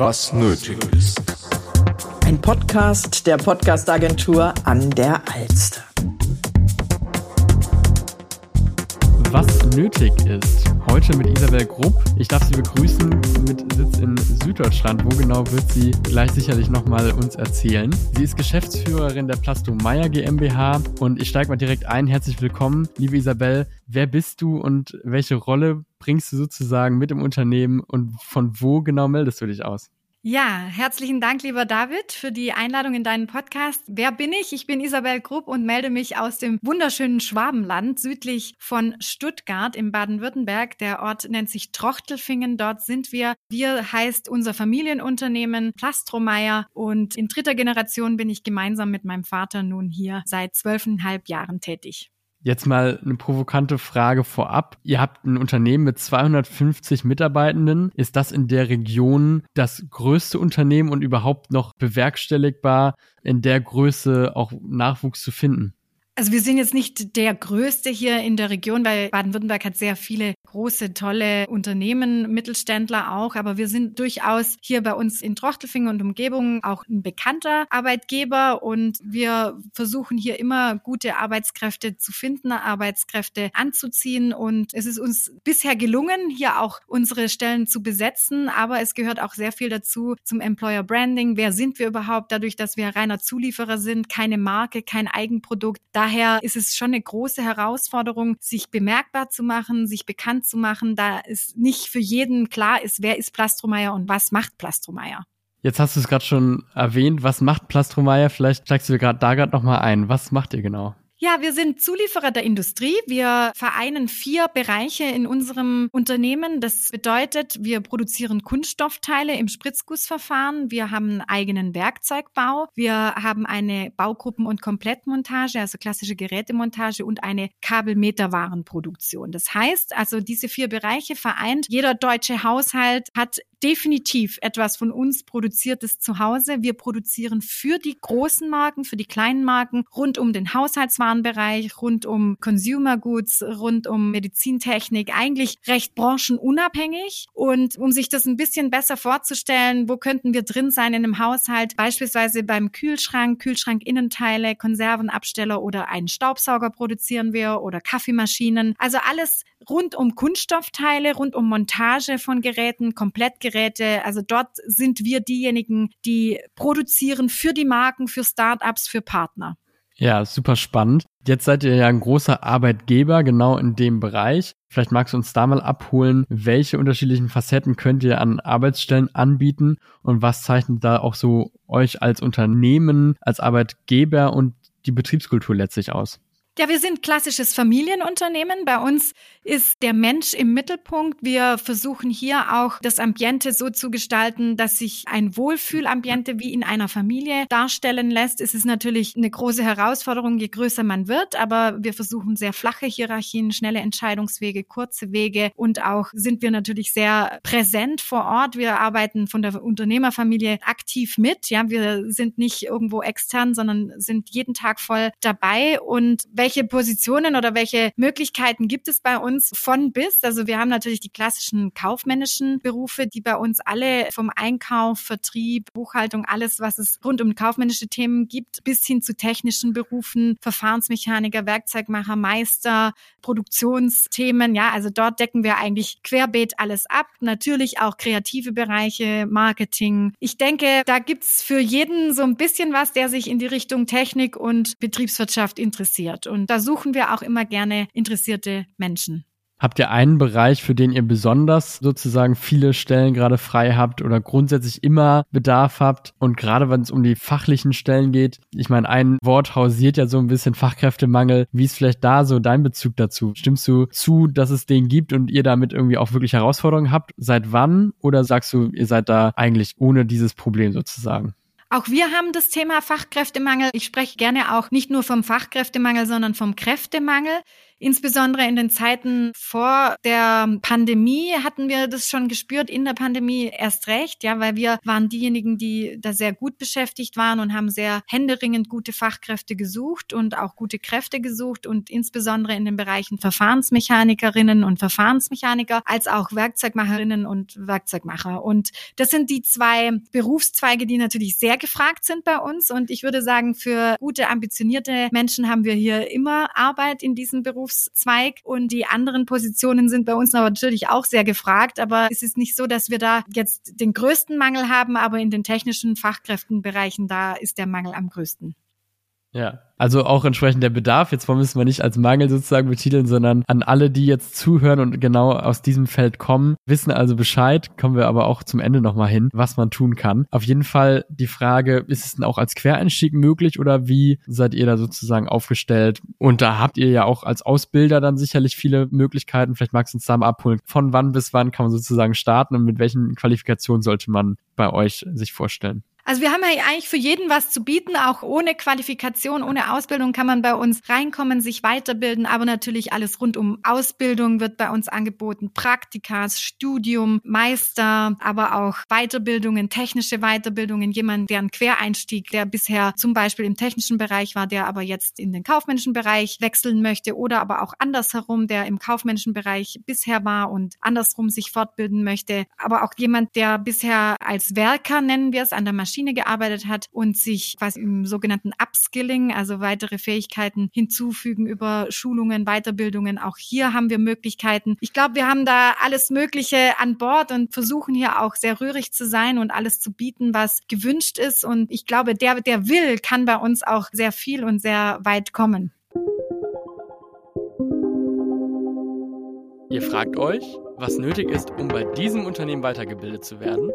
Was nötig ist. Ein Podcast der Podcastagentur an der Alster. Was nötig ist. Heute mit Isabel Grupp. Ich darf Sie begrüßen mit Sitz in Süddeutschland. Wo genau wird sie gleich sicherlich nochmal uns erzählen. Sie ist Geschäftsführerin der Plasto Meyer GmbH und ich steige mal direkt ein. Herzlich willkommen, liebe Isabel. Wer bist du und welche Rolle bringst du sozusagen mit im Unternehmen und von wo genau meldest du dich aus? Ja, herzlichen Dank, lieber David, für die Einladung in deinen Podcast. Wer bin ich? Ich bin Isabel Grupp und melde mich aus dem wunderschönen Schwabenland südlich von Stuttgart im Baden-Württemberg. Der Ort nennt sich Trochtelfingen. Dort sind wir. Wir heißt unser Familienunternehmen Plastromeier und in dritter Generation bin ich gemeinsam mit meinem Vater nun hier seit zwölfeinhalb Jahren tätig. Jetzt mal eine provokante Frage vorab. Ihr habt ein Unternehmen mit 250 Mitarbeitenden. Ist das in der Region das größte Unternehmen und überhaupt noch bewerkstelligbar, in der Größe auch Nachwuchs zu finden? Also wir sind jetzt nicht der größte hier in der Region, weil Baden-Württemberg hat sehr viele große, tolle Unternehmen, Mittelständler auch, aber wir sind durchaus hier bei uns in Trochtelfingen und Umgebung auch ein bekannter Arbeitgeber und wir versuchen hier immer gute Arbeitskräfte zu finden, Arbeitskräfte anzuziehen und es ist uns bisher gelungen, hier auch unsere Stellen zu besetzen, aber es gehört auch sehr viel dazu zum Employer Branding. Wer sind wir überhaupt dadurch, dass wir reiner Zulieferer sind, keine Marke, kein Eigenprodukt? Daher ist es schon eine große Herausforderung, sich bemerkbar zu machen, sich bekannt zu machen, da es nicht für jeden klar ist, wer ist Plastromeier und was macht Plastromeier. Jetzt hast du es gerade schon erwähnt. Was macht Plastromeier? Vielleicht steigst du gerade da gerade nochmal ein. Was macht ihr genau? Ja, wir sind Zulieferer der Industrie. Wir vereinen vier Bereiche in unserem Unternehmen. Das bedeutet, wir produzieren Kunststoffteile im Spritzgussverfahren. Wir haben einen eigenen Werkzeugbau. Wir haben eine Baugruppen- und Komplettmontage, also klassische Gerätemontage und eine Kabelmeterwarenproduktion. Das heißt, also diese vier Bereiche vereint. Jeder deutsche Haushalt hat definitiv etwas von uns produziertes zu Hause. Wir produzieren für die großen Marken, für die kleinen Marken rund um den Haushaltswarenbereich, rund um Consumer Goods, rund um Medizintechnik, eigentlich recht branchenunabhängig. Und um sich das ein bisschen besser vorzustellen, wo könnten wir drin sein in einem Haushalt, beispielsweise beim Kühlschrank, Kühlschrankinnenteile, Konservenabsteller oder einen Staubsauger produzieren wir oder Kaffeemaschinen. Also alles rund um Kunststoffteile, rund um Montage von Geräten, Komplettgeräte. Also dort sind wir diejenigen, die produzieren für die Marken, für Startups, für Partner. Ja, super spannend. Jetzt seid ihr ja ein großer Arbeitgeber genau in dem Bereich. Vielleicht magst du uns da mal abholen, welche unterschiedlichen Facetten könnt ihr an Arbeitsstellen anbieten und was zeichnet da auch so euch als Unternehmen, als Arbeitgeber und die Betriebskultur letztlich aus? Ja, wir sind klassisches Familienunternehmen. Bei uns ist der Mensch im Mittelpunkt. Wir versuchen hier auch das Ambiente so zu gestalten, dass sich ein Wohlfühlambiente wie in einer Familie darstellen lässt. Es ist natürlich eine große Herausforderung, je größer man wird, aber wir versuchen sehr flache Hierarchien, schnelle Entscheidungswege, kurze Wege und auch sind wir natürlich sehr präsent vor Ort. Wir arbeiten von der Unternehmerfamilie aktiv mit. Ja, wir sind nicht irgendwo extern, sondern sind jeden Tag voll dabei und welche Positionen oder welche Möglichkeiten gibt es bei uns von bis? Also wir haben natürlich die klassischen kaufmännischen Berufe, die bei uns alle vom Einkauf, Vertrieb, Buchhaltung, alles, was es rund um kaufmännische Themen gibt, bis hin zu technischen Berufen, Verfahrensmechaniker, Werkzeugmacher, Meister, Produktionsthemen. Ja, also dort decken wir eigentlich querbeet alles ab. Natürlich auch kreative Bereiche, Marketing. Ich denke, da gibt's für jeden so ein bisschen was, der sich in die Richtung Technik und Betriebswirtschaft interessiert. Und da suchen wir auch immer gerne interessierte Menschen. Habt ihr einen Bereich, für den ihr besonders sozusagen viele Stellen gerade frei habt oder grundsätzlich immer Bedarf habt? Und gerade wenn es um die fachlichen Stellen geht, ich meine, ein Wort hausiert ja so ein bisschen Fachkräftemangel. Wie ist vielleicht da so dein Bezug dazu? Stimmst du zu, dass es den gibt und ihr damit irgendwie auch wirklich Herausforderungen habt? Seit wann? Oder sagst du, ihr seid da eigentlich ohne dieses Problem sozusagen? Auch wir haben das Thema Fachkräftemangel. Ich spreche gerne auch nicht nur vom Fachkräftemangel, sondern vom Kräftemangel. Insbesondere in den Zeiten vor der Pandemie hatten wir das schon gespürt, in der Pandemie erst recht, ja, weil wir waren diejenigen, die da sehr gut beschäftigt waren und haben sehr händeringend gute Fachkräfte gesucht und auch gute Kräfte gesucht und insbesondere in den Bereichen Verfahrensmechanikerinnen und Verfahrensmechaniker als auch Werkzeugmacherinnen und Werkzeugmacher. Und das sind die zwei Berufszweige, die natürlich sehr gefragt sind bei uns. Und ich würde sagen, für gute, ambitionierte Menschen haben wir hier immer Arbeit in diesem Berufszweig. Und die anderen Positionen sind bei uns natürlich auch sehr gefragt. Aber es ist nicht so, dass wir da jetzt den größten Mangel haben, aber in den technischen Fachkräftenbereichen, da ist der Mangel am größten. Ja, also auch entsprechend der Bedarf. Jetzt müssen wir nicht als Mangel sozusagen betiteln, sondern an alle, die jetzt zuhören und genau aus diesem Feld kommen, wissen also Bescheid. Kommen wir aber auch zum Ende nochmal hin, was man tun kann. Auf jeden Fall die Frage, ist es denn auch als Quereinstieg möglich oder wie seid ihr da sozusagen aufgestellt? Und da habt ihr ja auch als Ausbilder dann sicherlich viele Möglichkeiten. Vielleicht magst du uns da mal abholen. Von wann bis wann kann man sozusagen starten und mit welchen Qualifikationen sollte man bei euch sich vorstellen? Also wir haben ja eigentlich für jeden was zu bieten, auch ohne Qualifikation, ohne Ausbildung kann man bei uns reinkommen, sich weiterbilden, aber natürlich alles rund um Ausbildung wird bei uns angeboten, Praktikas, Studium, Meister, aber auch Weiterbildungen, technische Weiterbildungen, jemand, der einen Quereinstieg, der bisher zum Beispiel im technischen Bereich war, der aber jetzt in den kaufmännischen Bereich wechseln möchte oder aber auch andersherum, der im kaufmännischen Bereich bisher war und andersrum sich fortbilden möchte, aber auch jemand, der bisher als Werker, nennen wir es, an der Maschine Maschine gearbeitet hat und sich quasi im sogenannten Upskilling, also weitere Fähigkeiten hinzufügen über Schulungen, Weiterbildungen. Auch hier haben wir Möglichkeiten. Ich glaube, wir haben da alles Mögliche an Bord und versuchen hier auch sehr rührig zu sein und alles zu bieten, was gewünscht ist. Und ich glaube, der, der will, kann bei uns auch sehr viel und sehr weit kommen. Ihr fragt euch, was nötig ist, um bei diesem Unternehmen weitergebildet zu werden?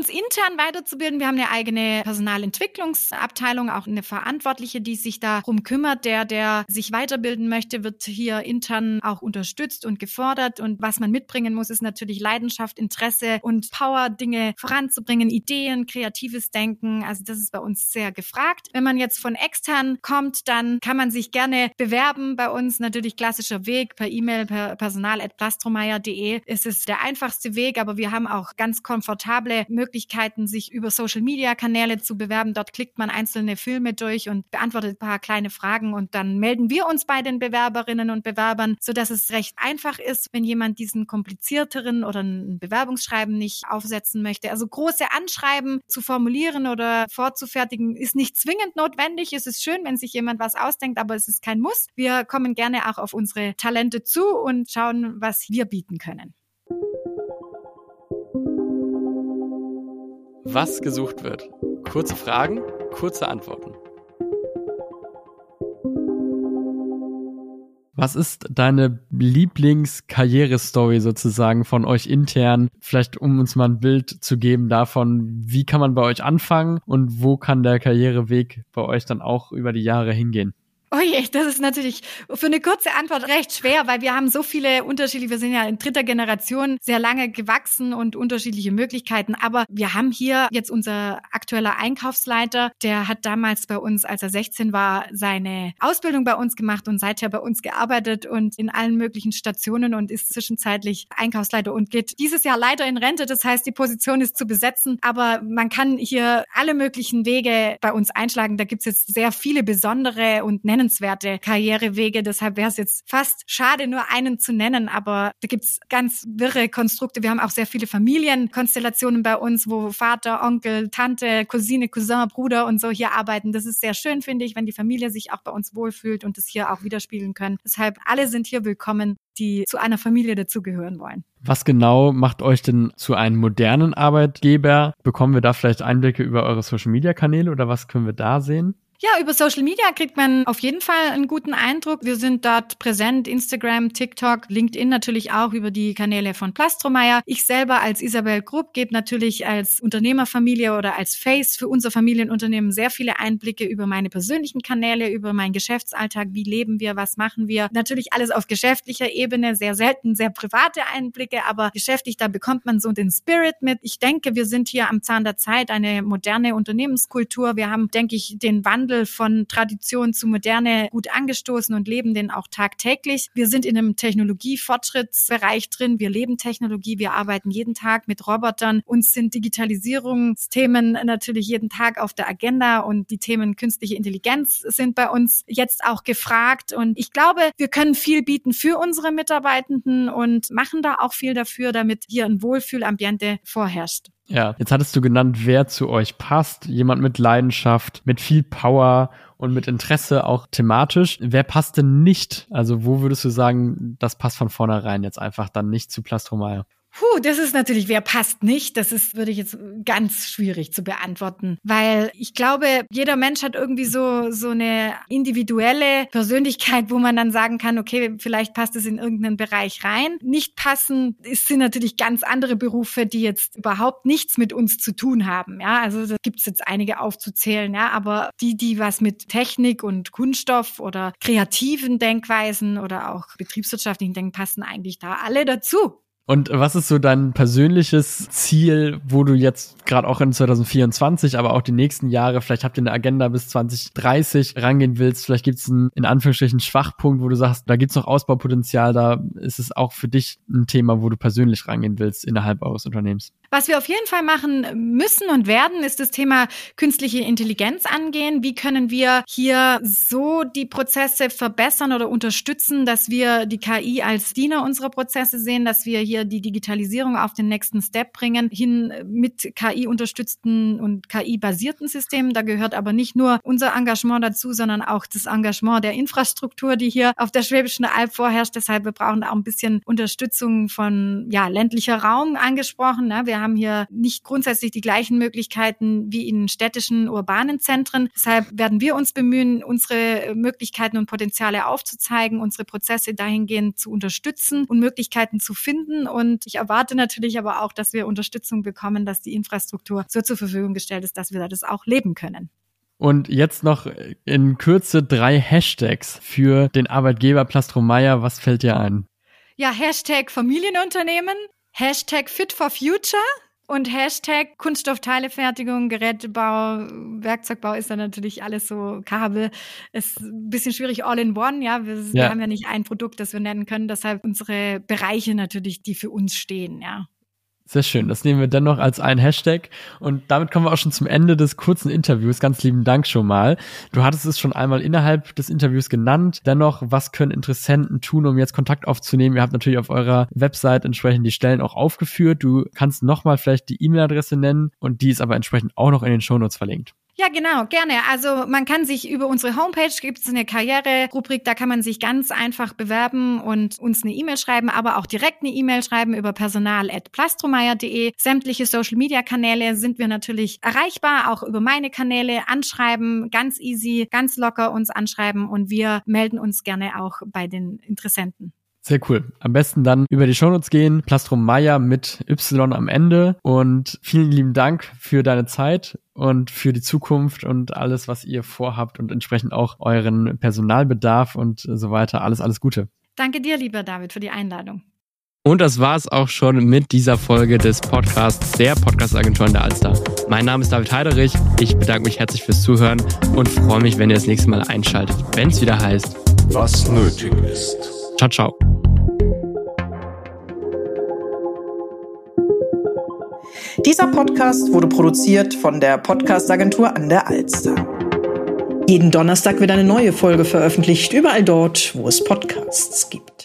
Uns intern weiterzubilden. Wir haben eine eigene Personalentwicklungsabteilung, auch eine Verantwortliche, die sich darum kümmert. Der, der sich weiterbilden möchte, wird hier intern auch unterstützt und gefordert. Und was man mitbringen muss, ist natürlich Leidenschaft, Interesse und Power, Dinge voranzubringen, Ideen, kreatives Denken. Also das ist bei uns sehr gefragt. Wenn man jetzt von extern kommt, dann kann man sich gerne bewerben bei uns. Natürlich klassischer Weg per E-Mail, per personal.plastromeyer.de. Es ist der einfachste Weg, aber wir haben auch ganz komfortable Möglichkeiten, sich über Social-Media-Kanäle zu bewerben. Dort klickt man einzelne Filme durch und beantwortet ein paar kleine Fragen und dann melden wir uns bei den Bewerberinnen und Bewerbern, sodass es recht einfach ist, wenn jemand diesen komplizierteren oder ein Bewerbungsschreiben nicht aufsetzen möchte. Also große Anschreiben zu formulieren oder vorzufertigen ist nicht zwingend notwendig. Es ist schön, wenn sich jemand was ausdenkt, aber es ist kein Muss. Wir kommen gerne auch auf unsere Talente zu und schauen, was wir bieten können. Was gesucht wird. Kurze Fragen, kurze Antworten. Was ist deine Lieblingskarrierestory sozusagen von euch intern? Vielleicht um uns mal ein Bild zu geben davon, wie kann man bei euch anfangen und wo kann der Karriereweg bei euch dann auch über die Jahre hingehen? Oh je, das ist natürlich für eine kurze Antwort recht schwer, weil wir haben so viele unterschiedliche, wir sind ja in dritter Generation sehr lange gewachsen und unterschiedliche Möglichkeiten. Aber wir haben hier jetzt unser aktueller Einkaufsleiter, der hat damals bei uns, als er 16 war, seine Ausbildung bei uns gemacht und seither bei uns gearbeitet und in allen möglichen Stationen und ist zwischenzeitlich Einkaufsleiter und geht dieses Jahr leider in Rente. Das heißt, die Position ist zu besetzen, aber man kann hier alle möglichen Wege bei uns einschlagen. Da gibt's jetzt sehr viele besondere und nennen nennenswerte Karrierewege. Deshalb wäre es jetzt fast schade, nur einen zu nennen. Aber da gibt's ganz wirre Konstrukte. Wir haben auch sehr viele Familienkonstellationen bei uns, wo Vater, Onkel, Tante, Cousine, Cousin, Bruder und so hier arbeiten. Das ist sehr schön, finde ich, wenn die Familie sich auch bei uns wohlfühlt und das hier auch widerspiegeln können. Deshalb alle sind hier willkommen die zu einer Familie dazugehören wollen. Was genau macht euch denn zu einem modernen Arbeitgeber? Bekommen wir da vielleicht Einblicke über eure Social-Media-Kanäle oder was können wir da sehen? Ja, über Social Media kriegt man auf jeden Fall einen guten Eindruck. Wir sind dort präsent, Instagram, TikTok, LinkedIn natürlich auch über die Kanäle von Plastromeyer. Ich selber als Isabel Grupp gebe natürlich als Unternehmerfamilie oder als Face für unser Familienunternehmen sehr viele Einblicke über meine persönlichen Kanäle, über meinen Geschäftsalltag, wie leben wir, was machen wir. Natürlich alles auf geschäftlicher Ebene, sehr selten sehr private Einblicke, aber geschäftlich, da bekommt man so den Spirit mit. Ich denke, wir sind hier am Zahn der Zeit, eine moderne Unternehmenskultur. Wir haben, denke ich, den Wandel Wandel von Tradition zu Moderne gut angestoßen und leben den auch tagtäglich. Wir sind in einem Technologiefortschrittsbereich drin. Wir leben Technologie. Wir arbeiten jeden Tag mit Robotern. Uns sind Digitalisierungsthemen natürlich jeden Tag auf der Agenda und die Themen künstliche Intelligenz sind bei uns jetzt auch gefragt. Und ich glaube, wir können viel bieten für unsere Mitarbeitenden und machen da auch viel dafür, damit hier ein Wohlfühlambiente vorherrscht. Ja, jetzt hattest du genannt, wer zu euch passt. Jemand mit Leidenschaft, mit viel Power und mit Interesse auch thematisch. Wer passt denn nicht? Also wo würdest du sagen, das passt von vornherein jetzt einfach dann nicht zu Plastromeier? Puh, das ist natürlich, wer passt nicht? Das ist, würde ich jetzt ganz schwierig zu beantworten, weil ich glaube, jeder Mensch hat irgendwie so, so eine individuelle Persönlichkeit, wo man dann sagen kann, okay, vielleicht passt es in irgendeinen Bereich rein. Nicht passen ist, sind natürlich ganz andere Berufe, die jetzt überhaupt nichts mit uns zu tun haben. Ja, also da gibt es jetzt einige aufzuzählen, ja, aber die, die was mit Technik und Kunststoff oder kreativen Denkweisen oder auch betriebswirtschaftlichen Denken passen eigentlich da alle dazu. Und was ist so dein persönliches Ziel, wo du jetzt gerade auch in 2024, aber auch die nächsten Jahre, vielleicht habt ihr eine Agenda bis 2030 rangehen willst, vielleicht gibt es einen in Anführungsstrichen Schwachpunkt, wo du sagst, da gibt es noch Ausbaupotenzial, da ist es auch für dich ein Thema, wo du persönlich rangehen willst innerhalb eures Unternehmens. Was wir auf jeden Fall machen müssen und werden, ist das Thema künstliche Intelligenz angehen. Wie können wir hier so die Prozesse verbessern oder unterstützen, dass wir die KI als Diener unserer Prozesse sehen, dass wir hier die Digitalisierung auf den nächsten Step bringen, hin mit KI-unterstützten und KI-basierten Systemen. Da gehört aber nicht nur unser Engagement dazu, sondern auch das Engagement der Infrastruktur, die hier auf der Schwäbischen Alb vorherrscht. Deshalb wir brauchen auch ein bisschen Unterstützung von ja, ländlicher Raum angesprochen. Ne? Wir haben hier nicht grundsätzlich die gleichen Möglichkeiten wie in städtischen, urbanen Zentren. Deshalb werden wir uns bemühen, unsere Möglichkeiten und Potenziale aufzuzeigen, unsere Prozesse dahingehend zu unterstützen und Möglichkeiten zu finden. Und ich erwarte natürlich aber auch, dass wir Unterstützung bekommen, dass die Infrastruktur so zur Verfügung gestellt ist, dass wir das auch leben können. Und jetzt noch in Kürze drei Hashtags für den Arbeitgeber Plastromeier. Was fällt dir ein? Ja, Hashtag Familienunternehmen, Hashtag Fit for Future und Hashtag Kunststoffteilefertigung, Gerätebau, Werkzeugbau ist dann natürlich alles so Kabel. Ist ein bisschen schwierig all in one, ja. Wir, ja. wir haben ja nicht ein Produkt, das wir nennen können. Deshalb unsere Bereiche natürlich, die für uns stehen, ja. Sehr schön. Das nehmen wir dennoch als ein Hashtag. Und damit kommen wir auch schon zum Ende des kurzen Interviews. Ganz lieben Dank schon mal. Du hattest es schon einmal innerhalb des Interviews genannt. Dennoch, was können Interessenten tun, um jetzt Kontakt aufzunehmen? Ihr habt natürlich auf eurer Website entsprechend die Stellen auch aufgeführt. Du kannst nochmal vielleicht die E-Mail-Adresse nennen und die ist aber entsprechend auch noch in den Shownotes verlinkt. Ja, genau, gerne. Also man kann sich über unsere Homepage, gibt es eine Karriere-Rubrik, da kann man sich ganz einfach bewerben und uns eine E-Mail schreiben, aber auch direkt eine E-Mail schreiben über personal.plastromeyer.de. Sämtliche Social-Media-Kanäle sind wir natürlich erreichbar, auch über meine Kanäle anschreiben, ganz easy, ganz locker uns anschreiben und wir melden uns gerne auch bei den Interessenten. Sehr cool. Am besten dann über die Shownotes gehen. Plastrum Maya mit Y am Ende. Und vielen lieben Dank für deine Zeit und für die Zukunft und alles, was ihr vorhabt und entsprechend auch euren Personalbedarf und so weiter. Alles, alles Gute. Danke dir, lieber David, für die Einladung. Und das war es auch schon mit dieser Folge des Podcasts der Podcast-Agentur in der Alster. Mein Name ist David Heiderich. Ich bedanke mich herzlich fürs Zuhören und freue mich, wenn ihr das nächste Mal einschaltet, wenn es wieder heißt, was nötig ist. Ciao, ciao. Dieser Podcast wurde produziert von der Podcast-Agentur an der Alster. Jeden Donnerstag wird eine neue Folge veröffentlicht, überall dort, wo es Podcasts gibt.